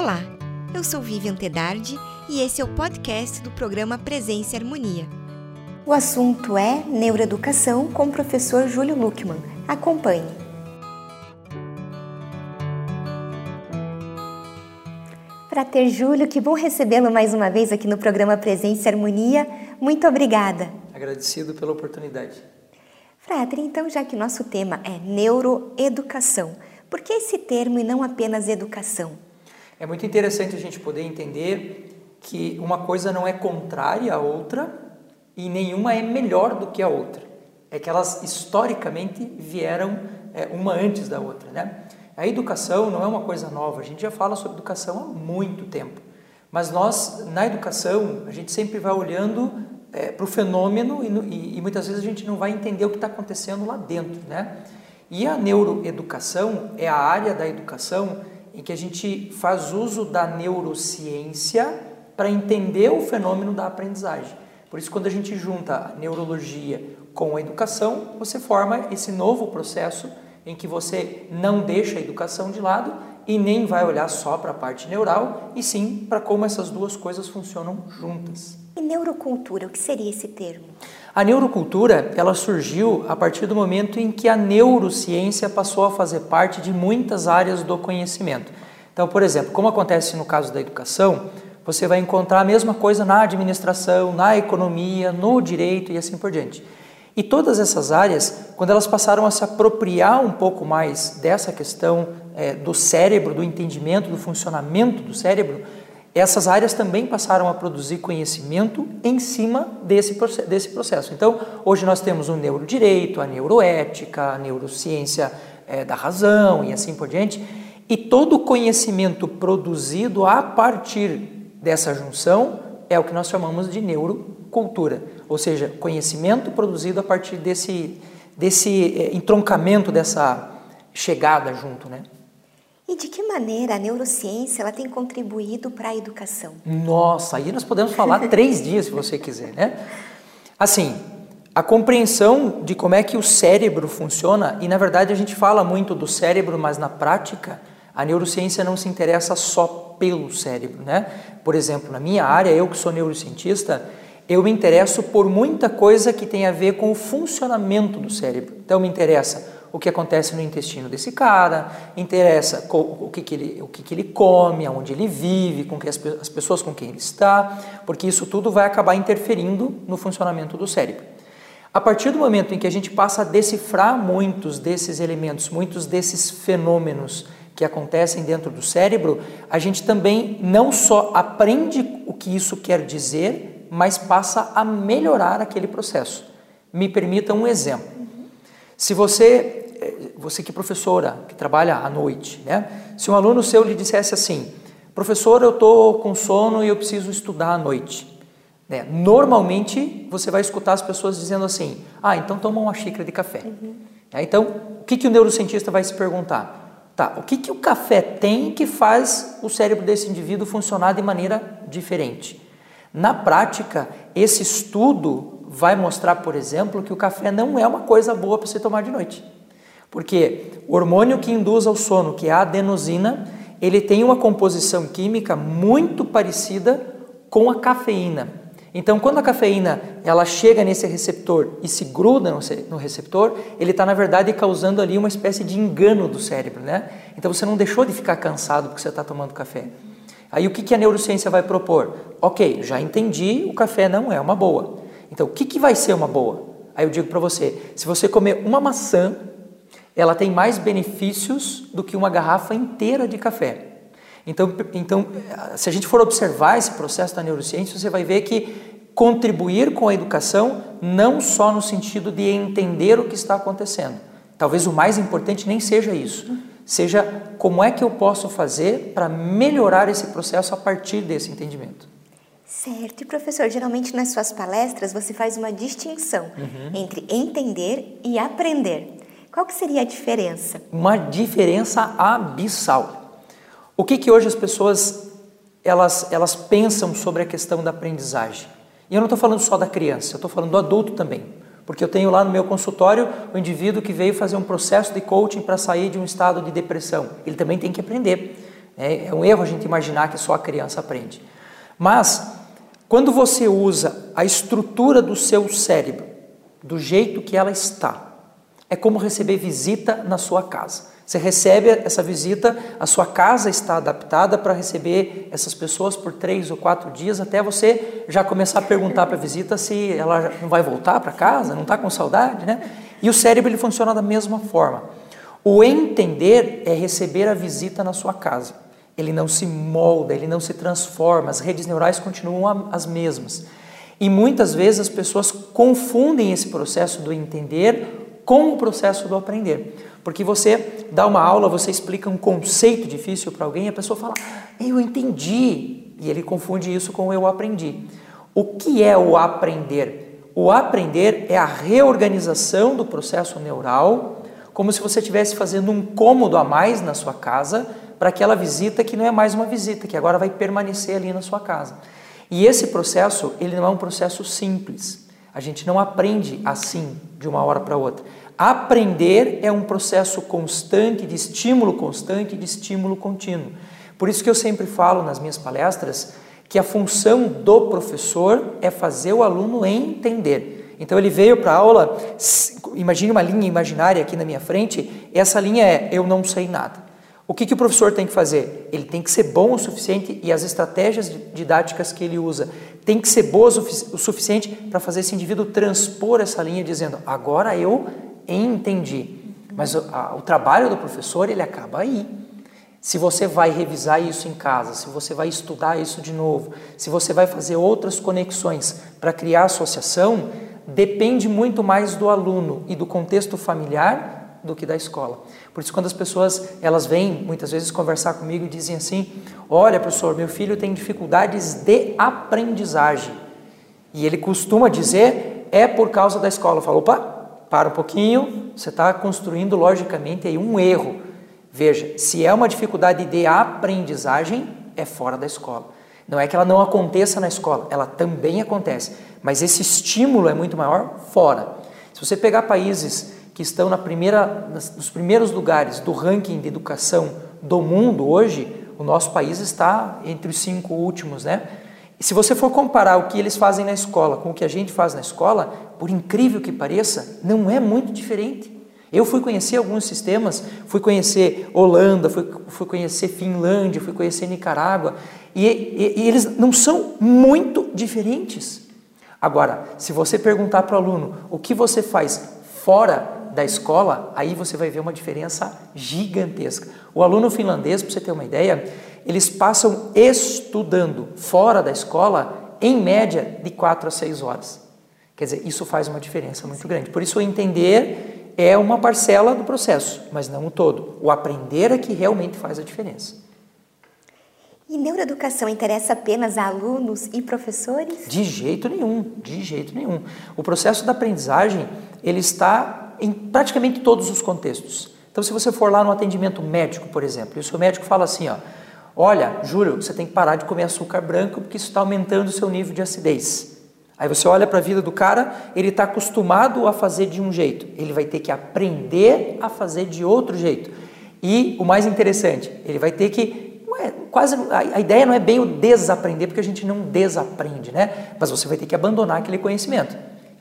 Olá, eu sou Vivian Tedardi e esse é o podcast do programa Presença e Harmonia. O assunto é Neuroeducação com o professor Júlio Luckman. Acompanhe. Frater Júlio, que bom recebê-lo mais uma vez aqui no programa Presença e Harmonia. Muito obrigada. Agradecido pela oportunidade. Frater, então, já que nosso tema é neuroeducação, por que esse termo e não apenas educação? É muito interessante a gente poder entender que uma coisa não é contrária à outra e nenhuma é melhor do que a outra. É que elas historicamente vieram é, uma antes da outra, né? A educação não é uma coisa nova, a gente já fala sobre educação há muito tempo. Mas nós, na educação, a gente sempre vai olhando é, para o fenômeno e, e, e, muitas vezes a gente não vai entender o que está acontecendo lá dentro, né? E a neuroeducação é a área da educação em que a gente faz uso da neurociência para entender o fenômeno da aprendizagem. Por isso, quando a gente junta a neurologia com a educação, você forma esse novo processo em que você não deixa a educação de lado e nem vai olhar só para a parte neural, e sim para como essas duas coisas funcionam juntas. E neurocultura, o que seria esse termo? A neurocultura, ela surgiu a partir do momento em que a neurociência passou a fazer parte de muitas áreas do conhecimento. Então, por exemplo, como acontece no caso da educação, você vai encontrar a mesma coisa na administração, na economia, no direito e assim por diante. E todas essas áreas, quando elas passaram a se apropriar um pouco mais dessa questão é, do cérebro, do entendimento, do funcionamento do cérebro, essas áreas também passaram a produzir conhecimento em cima desse, desse processo. Então, hoje nós temos o neurodireito, a neuroética, a neurociência é, da razão e assim por diante, e todo o conhecimento produzido a partir dessa junção é o que nós chamamos de neurocultura, ou seja, conhecimento produzido a partir desse, desse é, entroncamento, dessa chegada junto, né? E de que maneira a neurociência ela tem contribuído para a educação? Nossa, aí nós podemos falar três dias se você quiser, né? Assim, a compreensão de como é que o cérebro funciona, e na verdade a gente fala muito do cérebro, mas na prática a neurociência não se interessa só pelo cérebro, né? Por exemplo, na minha área, eu que sou neurocientista, eu me interesso por muita coisa que tem a ver com o funcionamento do cérebro. Então me interessa o que acontece no intestino desse cara, interessa o que, que, ele, o que, que ele come, aonde ele vive, com que as, as pessoas com quem ele está, porque isso tudo vai acabar interferindo no funcionamento do cérebro. A partir do momento em que a gente passa a decifrar muitos desses elementos, muitos desses fenômenos que acontecem dentro do cérebro, a gente também não só aprende o que isso quer dizer, mas passa a melhorar aquele processo. Me permita um exemplo. Se você, você que é professora, que trabalha à noite, né? Se um aluno seu lhe dissesse assim, professor, eu estou com sono e eu preciso estudar à noite. Né? Normalmente você vai escutar as pessoas dizendo assim, ah, então toma uma xícara de café. Uhum. É, então, o que, que o neurocientista vai se perguntar? Tá, o que, que o café tem que faz o cérebro desse indivíduo funcionar de maneira diferente? Na prática, esse estudo vai mostrar, por exemplo, que o café não é uma coisa boa para você tomar de noite. Porque o hormônio que induz ao sono, que é a adenosina, ele tem uma composição química muito parecida com a cafeína. Então, quando a cafeína ela chega nesse receptor e se gruda no receptor, ele está na verdade causando ali uma espécie de engano do cérebro, né? Então você não deixou de ficar cansado porque você está tomando café. Aí o que, que a neurociência vai propor? Ok, já entendi, o café não é uma boa. Então, o que, que vai ser uma boa? Aí eu digo para você: se você comer uma maçã, ela tem mais benefícios do que uma garrafa inteira de café. Então, então, se a gente for observar esse processo da neurociência, você vai ver que contribuir com a educação não só no sentido de entender o que está acontecendo. Talvez o mais importante nem seja isso. Seja como é que eu posso fazer para melhorar esse processo a partir desse entendimento. Certo. E professor, geralmente nas suas palestras você faz uma distinção uhum. entre entender e aprender. Qual que seria a diferença? Uma diferença abissal. O que que hoje as pessoas elas elas pensam sobre a questão da aprendizagem? E eu não estou falando só da criança, eu estou falando do adulto também. Porque eu tenho lá no meu consultório o indivíduo que veio fazer um processo de coaching para sair de um estado de depressão. Ele também tem que aprender. É, é um erro a gente imaginar que só a criança aprende. Mas, quando você usa a estrutura do seu cérebro do jeito que ela está, é como receber visita na sua casa. Você recebe essa visita, a sua casa está adaptada para receber essas pessoas por três ou quatro dias, até você já começar a perguntar para a visita se ela não vai voltar para casa, não está com saudade, né? E o cérebro ele funciona da mesma forma. O entender é receber a visita na sua casa. Ele não se molda, ele não se transforma, as redes neurais continuam as mesmas. E muitas vezes as pessoas confundem esse processo do entender com o processo do aprender. Porque você dá uma aula, você explica um conceito difícil para alguém a pessoa fala, eu entendi. E ele confunde isso com eu aprendi. O que é o aprender? O aprender é a reorganização do processo neural, como se você estivesse fazendo um cômodo a mais na sua casa para aquela visita que não é mais uma visita, que agora vai permanecer ali na sua casa. E esse processo, ele não é um processo simples. A gente não aprende assim, de uma hora para outra. Aprender é um processo constante, de estímulo constante, de estímulo contínuo. Por isso que eu sempre falo nas minhas palestras que a função do professor é fazer o aluno entender. Então ele veio para a aula, imagine uma linha imaginária aqui na minha frente, essa linha é eu não sei nada. O que, que o professor tem que fazer? Ele tem que ser bom o suficiente e as estratégias didáticas que ele usa tem que ser boas o suficiente para fazer esse indivíduo transpor essa linha dizendo agora eu entendi. Mas o, a, o trabalho do professor, ele acaba aí. Se você vai revisar isso em casa, se você vai estudar isso de novo, se você vai fazer outras conexões para criar associação, depende muito mais do aluno e do contexto familiar do que da escola. Por isso, quando as pessoas elas vêm muitas vezes conversar comigo e dizem assim: Olha, professor, meu filho tem dificuldades de aprendizagem. E ele costuma dizer: É por causa da escola. Eu falo: opa, para um pouquinho, você está construindo logicamente aí um erro. Veja, se é uma dificuldade de aprendizagem, é fora da escola. Não é que ela não aconteça na escola, ela também acontece, mas esse estímulo é muito maior fora. Se você pegar países que estão na primeira, nos primeiros lugares do ranking de educação do mundo hoje, o nosso país está entre os cinco últimos, né? E se você for comparar o que eles fazem na escola com o que a gente faz na escola, por incrível que pareça, não é muito diferente. Eu fui conhecer alguns sistemas, fui conhecer Holanda, fui, fui conhecer Finlândia, fui conhecer Nicarágua, e, e, e eles não são muito diferentes. Agora, se você perguntar para o aluno o que você faz fora da escola, aí você vai ver uma diferença gigantesca. O aluno finlandês, para você ter uma ideia, eles passam estudando fora da escola, em média, de 4 a 6 horas. Quer dizer, isso faz uma diferença muito grande. Por isso, entender é uma parcela do processo, mas não o todo. O aprender é que realmente faz a diferença. E neuroeducação interessa apenas a alunos e professores? De jeito nenhum, de jeito nenhum. O processo da aprendizagem, ele está em praticamente todos os contextos. Então, se você for lá no atendimento médico, por exemplo, e o seu médico fala assim, ó, Olha, Júlio, você tem que parar de comer açúcar branco porque isso está aumentando o seu nível de acidez. Aí você olha para a vida do cara, ele está acostumado a fazer de um jeito, ele vai ter que aprender a fazer de outro jeito. E o mais interessante, ele vai ter que é, quase a, ideia não é bem o desaprender, porque a gente não desaprende, né? Mas você vai ter que abandonar aquele conhecimento.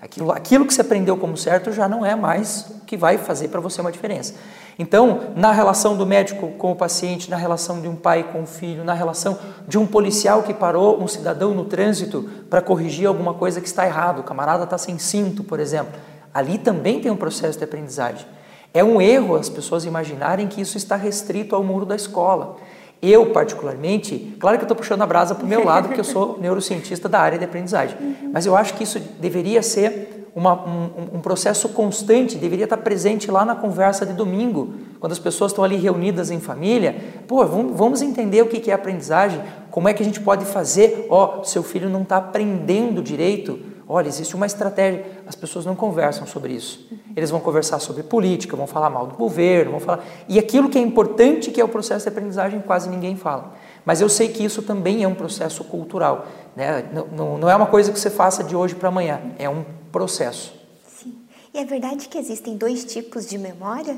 Aquilo, aquilo que você aprendeu como certo já não é mais o que vai fazer para você uma diferença. Então, na relação do médico com o paciente, na relação de um pai com o filho, na relação de um policial que parou um cidadão no trânsito para corrigir alguma coisa que está errado, o camarada está sem cinto, por exemplo, ali também tem um processo de aprendizagem. É um erro as pessoas imaginarem que isso está restrito ao muro da escola. Eu, particularmente, claro que eu estou puxando a brasa para o meu lado, porque eu sou neurocientista da área de aprendizagem, mas eu acho que isso deveria ser uma, um, um, processo constante, deveria estar presente lá na conversa de domingo, quando as pessoas estão ali reunidas em família. Pô, vamos, vamos entender o que é aprendizagem, como é que a gente pode fazer. Ó, oh, seu filho não está aprendendo direito. Olha, existe uma estratégia. As pessoas não conversam sobre isso. Eles vão conversar sobre política, vão falar mal do governo, vão falar. E aquilo que é importante, que é o processo de aprendizagem, quase ninguém fala. Mas eu sei que isso também é um processo cultural. Né? Não, não, não é uma coisa que você faça de hoje para amanhã, é um processo. Sim. E é verdade que existem dois tipos de memória?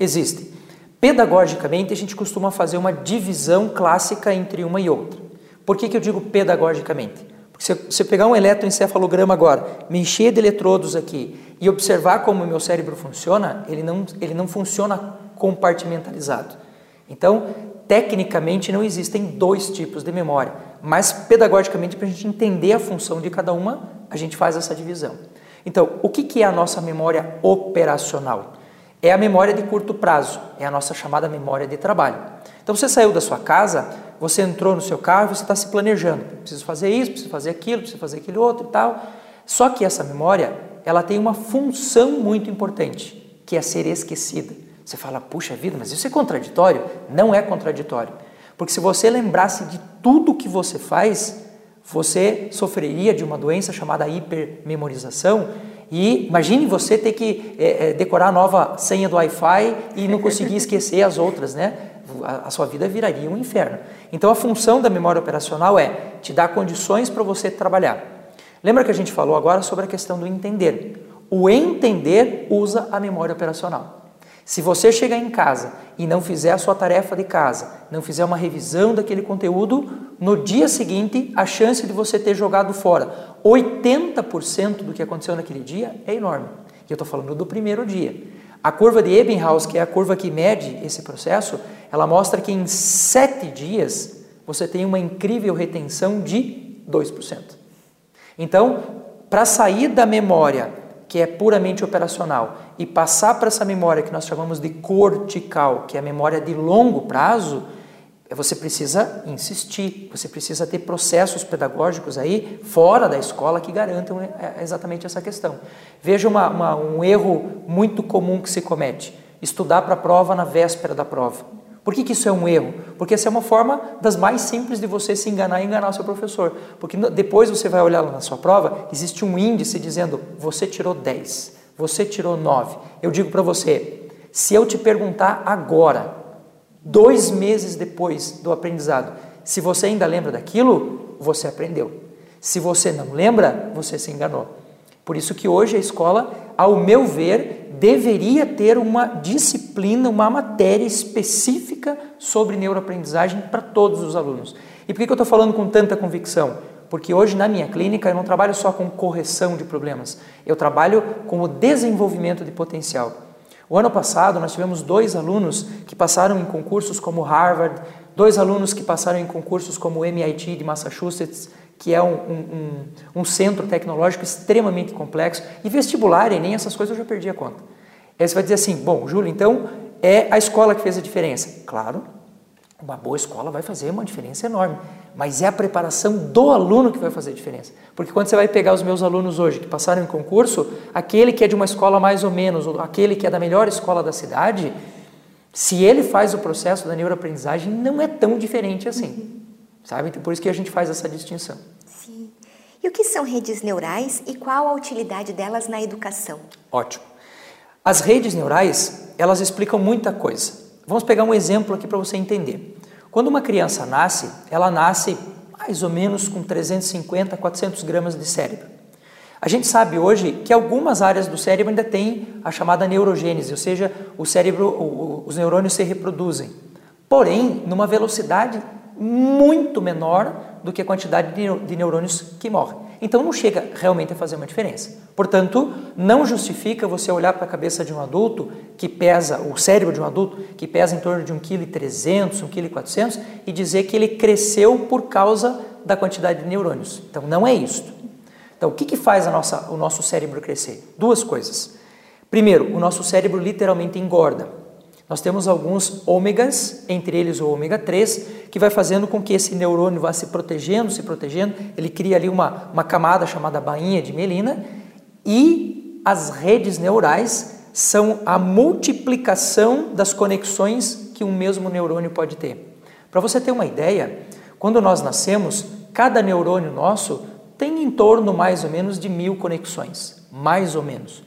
Existem. Pedagogicamente, a gente costuma fazer uma divisão clássica entre uma e outra. Por que, que eu digo pedagogicamente? Se você pegar um eletroencefalograma agora, me encher de eletrodos aqui e observar como o meu cérebro funciona, ele não, ele não funciona compartimentalizado. Então, tecnicamente, não existem dois tipos de memória, mas pedagogicamente, para a gente entender a função de cada uma, a gente faz essa divisão. Então, o que, que é a nossa memória operacional? É a memória de curto prazo, é a nossa chamada memória de trabalho. Então, você saiu da sua casa, você entrou no seu carro e você está se planejando. Preciso fazer isso, preciso fazer aquilo, preciso fazer aquele outro e tal. Só que essa memória, ela tem uma função muito importante, que é ser esquecida. Você fala, puxa vida, mas isso é contraditório? Não é contraditório. Porque se você lembrasse de tudo que você faz, você sofreria de uma doença chamada hipermemorização. E imagine você ter que é, decorar a nova senha do Wi-Fi e não conseguir esquecer as outras, né? A, sua vida viraria um inferno. Então a função da memória operacional é te dar condições para você trabalhar. Lembra que a gente falou agora sobre a questão do entender? O entender usa a memória operacional. Se você chegar em casa e não fizer a sua tarefa de casa, não fizer uma revisão daquele conteúdo, no dia seguinte a chance de você ter jogado fora 80% do que aconteceu naquele dia é enorme. E eu estou falando do primeiro dia. A curva de Ebbinghaus, que é a curva que mede esse processo, ela mostra que em sete dias você tem uma incrível retenção de 2%. Então, para sair da memória, que é puramente operacional, e passar para essa memória que nós chamamos de cortical, que é a memória de longo prazo, você precisa insistir, você precisa ter processos pedagógicos aí fora da escola que garantam é, exatamente essa questão. Veja uma, uma, um erro muito comum que se comete: estudar para a prova na véspera da prova. Por que, que isso é um erro? Porque essa é uma forma das mais simples de você se enganar e enganar o seu professor. Porque depois você vai olhar na sua prova, existe um índice dizendo você tirou 10, você tirou 9. Eu digo para você, se eu te perguntar agora, dois meses depois do aprendizado, se você ainda lembra daquilo, você aprendeu. Se você não lembra, você se enganou. Por isso que hoje a escola, ao meu ver, deveria ter uma disciplina, uma matéria específica sobre neuroaprendizagem para todos os alunos. E por que eu estou falando com tanta convicção? Porque hoje na minha clínica eu não trabalho só com correção de problemas, eu trabalho com o desenvolvimento de potencial. O ano passado nós tivemos dois alunos que passaram em concursos como Harvard, dois alunos que passaram em concursos como o MIT de Massachusetts, que é um, um, um, centro tecnológico extremamente complexo, e vestibular, e nem essas coisas eu já perdi a conta. Aí você vai dizer assim, bom, Júlio, então é a escola que fez a diferença. Claro, uma boa escola vai fazer uma diferença enorme, mas é a preparação do aluno que vai fazer a diferença. Porque quando você vai pegar os meus alunos hoje que passaram em concurso, aquele que é de uma escola mais ou menos, ou aquele que é da melhor escola da cidade, se ele faz o processo da neuroaprendizagem, não é tão diferente assim. Sabe? Então, por isso que a gente faz essa distinção. Sim. E o que são redes neurais e qual a utilidade delas na educação? Ótimo. As redes neurais, elas explicam muita coisa. Vamos pegar um exemplo aqui para você entender. Quando uma criança nasce, ela nasce mais ou menos com 350, 400 gramas de cérebro. A gente sabe hoje que algumas áreas do cérebro ainda têm a chamada neurogênese, ou seja, o cérebro, os neurônios se reproduzem. Porém, numa velocidade muito menor do que a quantidade de neurônios que morrem. Então não chega realmente a fazer uma diferença. Portanto, não justifica você olhar para a cabeça de um adulto que pesa, o cérebro de um adulto que pesa em torno de 1,3 kg, 1,4 kg e dizer que ele cresceu por causa da quantidade de neurônios. Então não é isso. Então o que, que faz nossa, o nosso cérebro crescer? Duas coisas. Primeiro, o nosso cérebro literalmente engorda. Nós temos alguns ômegas, entre eles o ômega 3, que vai fazendo com que esse neurônio vá se protegendo, se protegendo, ele cria ali uma, uma camada chamada bainha de mielina, e as redes neurais são a multiplicação das conexões que um mesmo neurônio pode ter. Para você ter uma ideia, quando nós nascemos, cada neurônio nosso tem em torno mais ou menos de mil conexões, mais ou menos.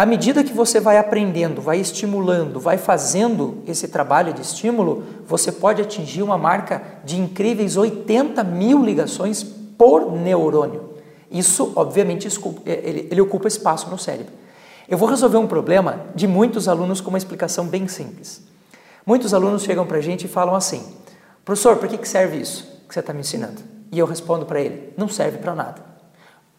À medida que você vai aprendendo, vai estimulando, vai fazendo esse trabalho de estímulo, você pode atingir uma marca de incríveis 80 mil ligações por neurônio. Isso, obviamente, é, ele, ocupa espaço no cérebro. Eu vou resolver um problema de muitos alunos com uma explicação bem simples. Muitos alunos chegam para a gente e falam assim: professor, para que serve isso que você está me ensinando? E eu respondo para ele: não serve para nada.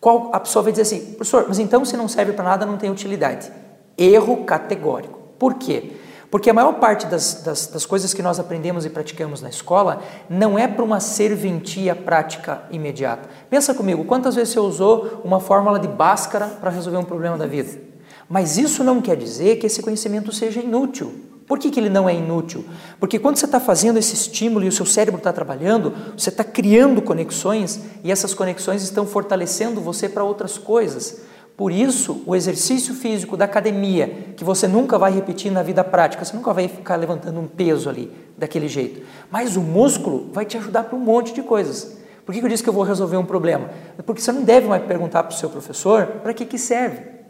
Qual a pessoa vai dizer assim, professor, mas então se não serve para nada, não tem utilidade. Erro categórico. Por quê? Porque a maior parte das, das, das, coisas que nós aprendemos e praticamos na escola não é para uma serventia prática imediata. Pensa comigo, quantas vezes você usou uma fórmula de Bhaskara para resolver um problema da vida? Mas isso não quer dizer que esse conhecimento seja inútil. Por que, que ele não é inútil? Porque quando você está fazendo esse estímulo e o seu cérebro está trabalhando, você está criando conexões e essas conexões estão fortalecendo você para outras coisas. Por isso, o exercício físico da academia, que você nunca vai repetir na vida prática, você nunca vai ficar levantando um peso ali daquele jeito. Mas o músculo vai te ajudar para um monte de coisas. Por que eu disse que eu vou resolver um problema? Porque você não deve mais perguntar para o seu professor para que, que serve.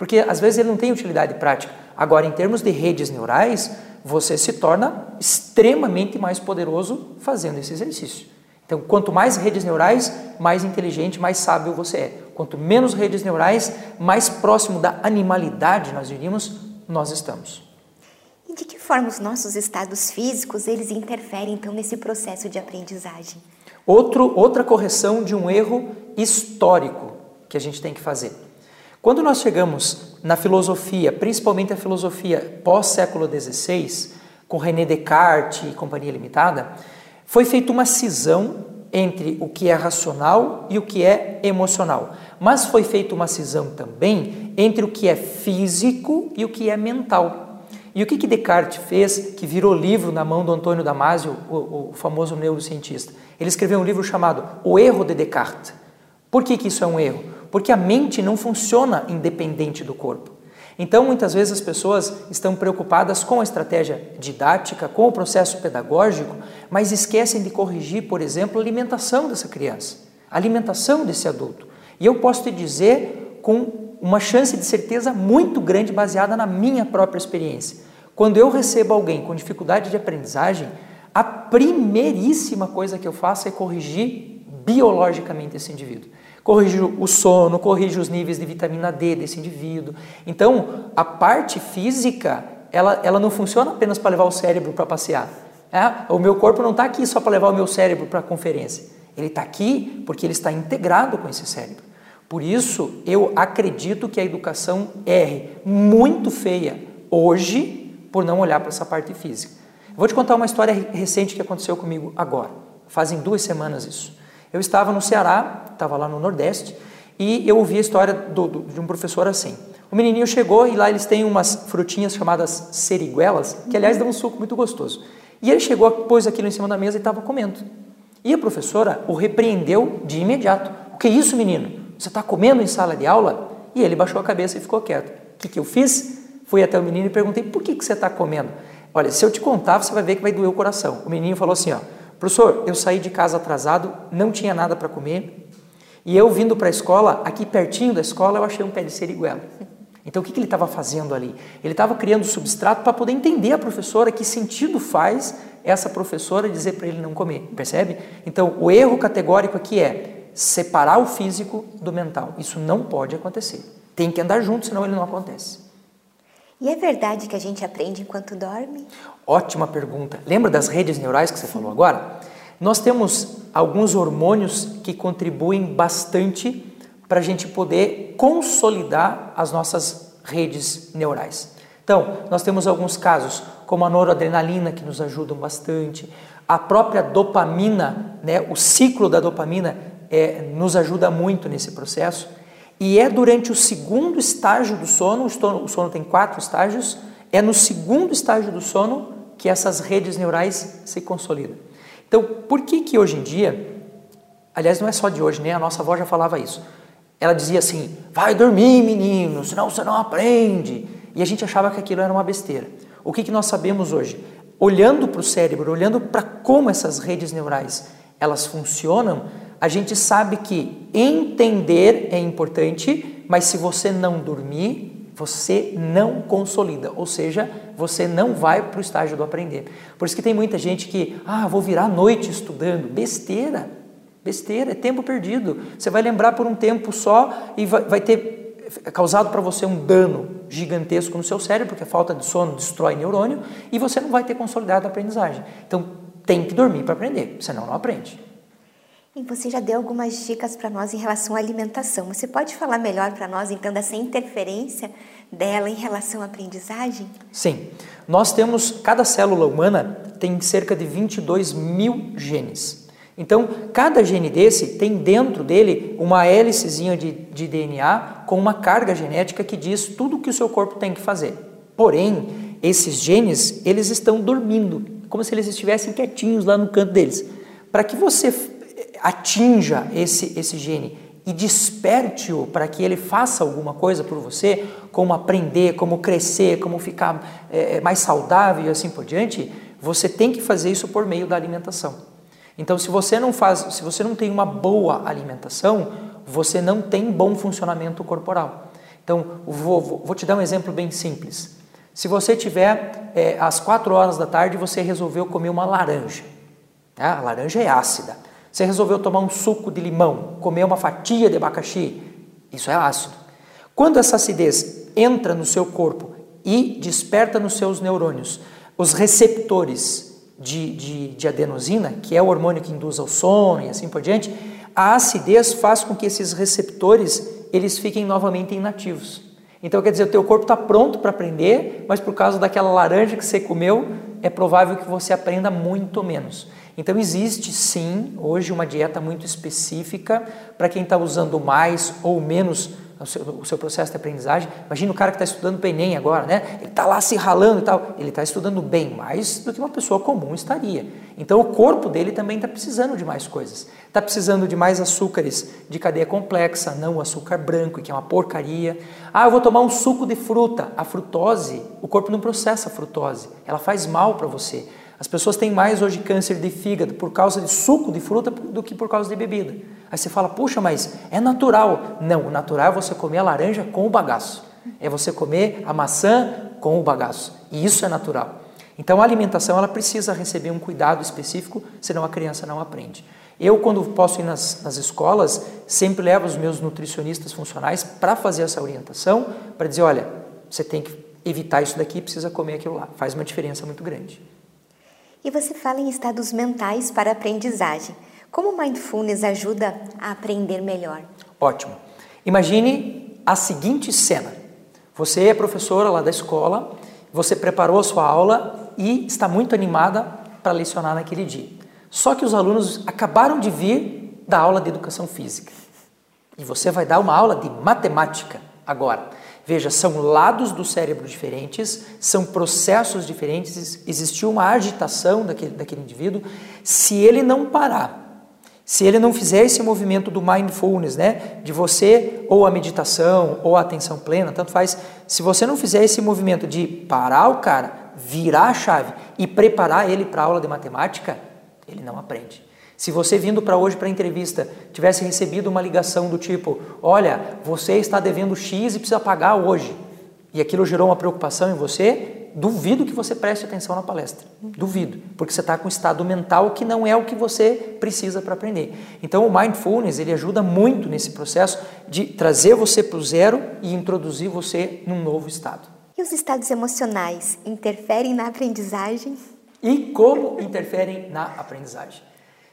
Porque às vezes ele não tem utilidade prática. Agora, em termos de redes neurais, você se torna extremamente mais poderoso fazendo esse exercício. Então, quanto mais redes neurais, mais inteligente, mais sábio você é. Quanto menos redes neurais, mais próximo da animalidade nós diríamos, nós estamos. E de que forma os nossos estados físicos eles interferem então nesse processo de aprendizagem? Outro, outra correção de um erro histórico que a gente tem que fazer. Quando nós chegamos na filosofia, principalmente a filosofia pós-século XVI, com René Descartes e Companhia Limitada, foi feita uma cisão entre o que é racional e o que é emocional. Mas foi feita uma cisão também entre o que é físico e o que é mental. E o que, que Descartes fez, que virou livro na mão do Antônio Damasio, o, o famoso neurocientista? Ele escreveu um livro chamado O Erro de Descartes. Por que, que isso é um erro? Porque a mente não funciona independente do corpo. Então, muitas vezes as pessoas estão preocupadas com a estratégia didática, com o processo pedagógico, mas esquecem de corrigir, por exemplo, a alimentação dessa criança, a alimentação desse adulto. E eu posso te dizer com uma chance de certeza muito grande baseada na minha própria experiência. Quando eu recebo alguém com dificuldade de aprendizagem, a primeiríssima coisa que eu faço é corrigir biologicamente esse indivíduo corrige o sono, corrige os níveis de vitamina D desse indivíduo. Então, a parte física, ela, ela não funciona apenas para levar o cérebro para passear. É? O meu corpo não está aqui só para levar o meu cérebro para a conferência. Ele está aqui porque ele está integrado com esse cérebro. Por isso, eu acredito que a educação erre muito feia hoje por não olhar para essa parte física. vou te contar uma história recente que aconteceu comigo agora. Fazem duas semanas isso. Eu estava no Ceará, estava lá no Nordeste, e eu ouvi a história do, do, de um professor assim. O menininho chegou e lá eles têm umas frutinhas chamadas seriguelas, que aliás dão um suco muito gostoso. E ele chegou, pôs aquilo em cima da mesa e estava comendo. E a professora o repreendeu de imediato. O que é isso, menino? Você está comendo em sala de aula? E ele baixou a cabeça e ficou quieto. O que, que eu fiz? Fui até o menino e perguntei, por que, que você está comendo? Olha, se eu te contar, você vai ver que vai doer o coração. O menino falou assim, ó, Professor, eu saí de casa atrasado, não tinha nada para comer, e eu vindo para a escola, aqui pertinho da escola, eu achei um pé de seriguela. Então o que, que ele estava fazendo ali? Ele estava criando substrato para poder entender a professora que sentido faz essa professora dizer para ele não comer, percebe? Então o erro categórico aqui é separar o físico do mental. Isso não pode acontecer. Tem que andar junto, senão ele não acontece. E é verdade que a gente aprende enquanto dorme? Ótima pergunta. Lembra das redes neurais que você falou agora? Nós temos alguns hormônios que contribuem bastante para a gente poder consolidar as nossas redes neurais. Então, nós temos alguns casos, como a noradrenalina, que nos ajudam bastante, a própria dopamina, né, o ciclo da dopamina é, nos ajuda muito nesse processo. E é durante o segundo estágio do sono, o sono, tem quatro estágios, é no segundo estágio do sono que essas redes neurais se consolidam. Então, por que que hoje em dia, aliás, não é só de hoje, né? A nossa avó já falava isso. Ela dizia assim: vai dormir, menino, senão você não aprende. E a gente achava que aquilo era uma besteira. O que, que nós sabemos hoje? Olhando para o cérebro, olhando para como essas redes neurais elas funcionam, a gente sabe que entender é importante, mas se você não dormir, você não consolida, ou seja, você não vai para o estágio do aprender. Por isso que tem muita gente que, ah, vou virar a noite estudando. Besteira, besteira, é tempo perdido. Você vai lembrar por um tempo só e vai, vai ter é causado para você um dano gigantesco no seu cérebro, porque a falta de sono destrói neurônio e você não vai ter consolidado a aprendizagem. Então, tem que dormir para aprender, senão não aprende. E você já deu algumas dicas para nós em relação à alimentação. Você pode falar melhor para nós, então, dessa interferência dela em relação à aprendizagem? Sim. Nós temos, cada célula humana tem cerca de 22 mil genes. Então, cada gene desse tem dentro dele uma hélicezinha de, de DNA com uma carga genética que diz tudo o que o seu corpo tem que fazer. Porém, esses genes, eles estão dormindo, como se eles estivessem quietinhos lá no canto deles. Para que você atinja esse, esse gene e desperte-o para que ele faça alguma coisa por você, como aprender, como crescer, como ficar é, mais saudável e assim por diante, você tem que fazer isso por meio da alimentação. Então, se você não faz, se você não tem uma boa alimentação, você não tem bom funcionamento corporal. Então, vou, vou te dar um exemplo bem simples. Se você tiver é, às 4 horas da tarde, você resolveu comer uma laranja. Né? A laranja é ácida. Você resolveu tomar um suco de limão, comer uma fatia de abacaxi, isso é ácido. Quando essa acidez entra no seu corpo e desperta nos seus neurônios os receptores de, de, de adenosina, que é o hormônio que induz ao sono e assim por diante, a acidez faz com que esses receptores eles fiquem novamente inativos. Então quer dizer, o teu corpo está pronto para aprender, mas por causa daquela laranja que você comeu, é provável que você aprenda muito menos. Então existe sim hoje uma dieta muito específica para quem está usando mais ou menos o seu, o seu, processo de aprendizagem. Imagina o cara que está estudando para Enem agora, né? Ele está lá se ralando e tal. Ele está estudando bem mais do que uma pessoa comum estaria. Então o corpo dele também está precisando de mais coisas. Está precisando de mais açúcares de cadeia complexa, não açúcar branco, que é uma porcaria. Ah, eu vou tomar um suco de fruta. A frutose, o corpo não processa a frutose. Ela faz mal para você. As pessoas têm mais hoje câncer de fígado por causa de suco de fruta do que por causa de bebida. Aí você fala, puxa, mas é natural. Não, o natural é você comer a laranja com o bagaço. É você comer a maçã com o bagaço. E isso é natural. Então a alimentação ela precisa receber um cuidado específico, senão a criança não aprende. Eu, quando posso ir nas, nas escolas, sempre levo os meus nutricionistas funcionais para fazer essa orientação, para dizer, olha, você tem que evitar isso daqui, precisa comer aquilo lá. Faz uma diferença muito grande. E você fala em estados mentais para aprendizagem. Como o mindfulness ajuda a aprender melhor? Ótimo. Imagine a seguinte cena: você é professora lá da escola, você preparou a sua aula e está muito animada para lecionar naquele dia. Só que os alunos acabaram de vir da aula de educação física e você vai dar uma aula de matemática agora. Veja, são lados do cérebro diferentes, são processos diferentes, existiu uma agitação daquele, daquele indivíduo. Se ele não parar, se ele não fizer esse movimento do mindfulness, né, de você, ou a meditação, ou a atenção plena, tanto faz, se você não fizer esse movimento de parar o cara, virar a chave e preparar ele para a aula de matemática, ele não aprende. Se você vindo para hoje para a entrevista tivesse recebido uma ligação do tipo: Olha, você está devendo X e precisa pagar hoje, e aquilo gerou uma preocupação em você, duvido que você preste atenção na palestra. Duvido, porque você está com um estado mental que não é o que você precisa para aprender. Então, o mindfulness ele ajuda muito nesse processo de trazer você para o zero e introduzir você num novo estado. E os estados emocionais interferem na aprendizagem? E como interferem na aprendizagem?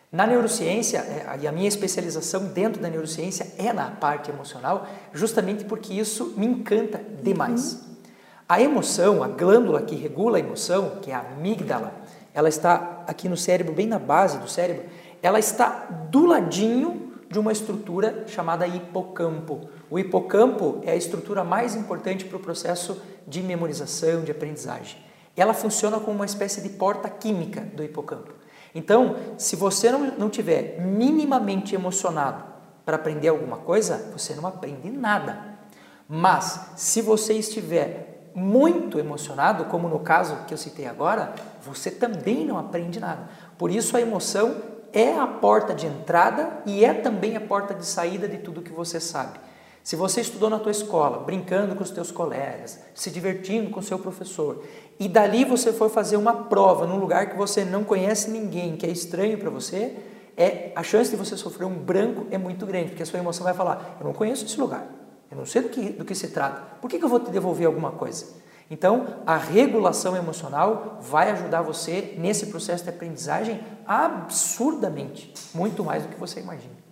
Na neurociência, é, e a minha especialização dentro da neurociência é na parte emocional, justamente porque isso me encanta demais. Uhum. A emoção, a glândula que regula a emoção, que é a amígdala, ela está aqui no cérebro, bem na base do cérebro, ela está do ladinho de uma estrutura chamada hipocampo. O hipocampo é a estrutura mais importante para o processo de memorização, de aprendizagem. Ela funciona como uma espécie de porta química do hipocampo. Então, se você não, não tiver minimamente emocionado para aprender alguma coisa, você não aprende nada. Mas, se você estiver muito emocionado, como no caso que eu citei agora, você também não aprende nada. Por isso, a emoção é a porta de entrada e é também a porta de saída de tudo que você sabe. Se você estudou na tua escola, brincando com os teus colegas, se divertindo com o seu professor, e dali você for fazer uma prova num lugar que você não conhece ninguém, que é estranho para você, é a chance de você sofrer um branco é muito grande, porque a sua emoção vai falar: "Eu não conheço esse lugar. Eu não sei do que, do que se trata. Por que, que eu vou te devolver alguma coisa? Então, a regulação emocional vai ajudar você nesse processo de aprendizagem absurdamente, muito mais do que você imagina.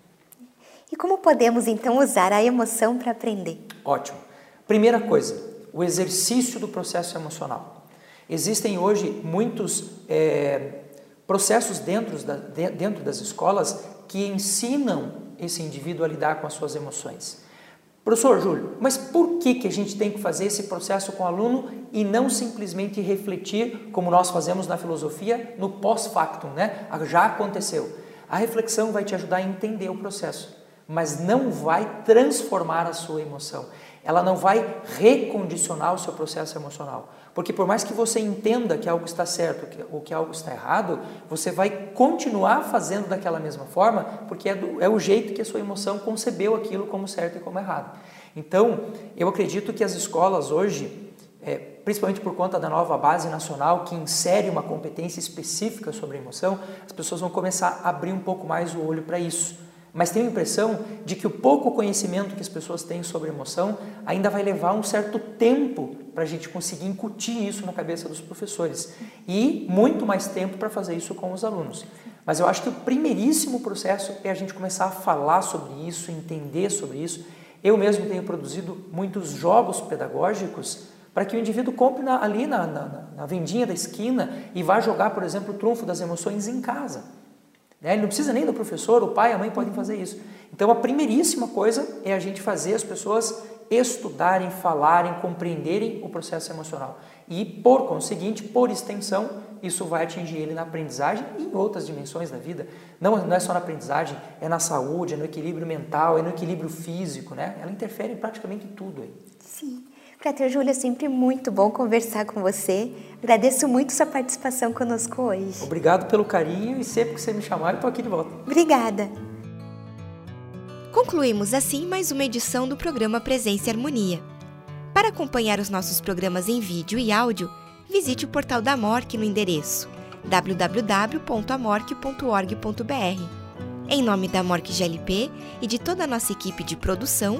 E como podemos então usar a emoção para aprender? Ótimo. Primeira coisa, o exercício do processo emocional. Existem hoje muitos é, processos dentro, da, dentro das escolas que ensinam esse indivíduo a lidar com as suas emoções. Professor Júlio, mas por que, que a gente tem que fazer esse processo com o aluno e não simplesmente refletir, como nós fazemos na filosofia, no pós-factum, né? Ah, já aconteceu. A reflexão vai te ajudar a entender o processo, mas não vai transformar a sua emoção. Ela não vai recondicionar o seu processo emocional. Porque por mais que você entenda que algo está certo ou que algo está errado, você vai continuar fazendo daquela mesma forma, porque é, do, é o jeito que a sua emoção concebeu aquilo como certo e como errado. Então, eu acredito que as escolas hoje, é, principalmente por conta da nova base nacional que insere uma competência específica sobre emoção, as pessoas vão começar a abrir um pouco mais o olho para isso mas tenho a impressão de que o pouco conhecimento que as pessoas têm sobre emoção ainda vai levar um certo tempo para a gente conseguir incutir isso na cabeça dos professores e muito mais tempo para fazer isso com os alunos. Mas eu acho que o primeiríssimo processo é a gente começar a falar sobre isso, entender sobre isso. Eu mesmo tenho produzido muitos jogos pedagógicos para que o indivíduo compre na, ali na, na, na vendinha da esquina e vá jogar, por exemplo, o trunfo das emoções em casa. Né? Ele não precisa nem do professor, o pai, a mãe podem fazer isso. Então, a primeiríssima coisa é a gente fazer as pessoas estudarem, falarem, compreenderem o processo emocional. E, por conseguinte, por extensão, isso vai atingir ele na aprendizagem e em outras dimensões da vida. Não, não é só na aprendizagem, é na saúde, é no equilíbrio mental, é no equilíbrio físico, né? Ela interfere em praticamente tudo aí. Sim. Frater Júlia, é sempre muito bom conversar com você. Agradeço muito sua participação conosco hoje. Obrigado pelo carinho e sempre que você me chamar, eu estou aqui de volta. Obrigada. Concluímos assim mais uma edição do programa Presença e Harmonia. Para acompanhar os nossos programas em vídeo e áudio, visite o portal da MORC no endereço www.amorque.org.br. Em nome da MORC GLP e de toda a nossa equipe de produção,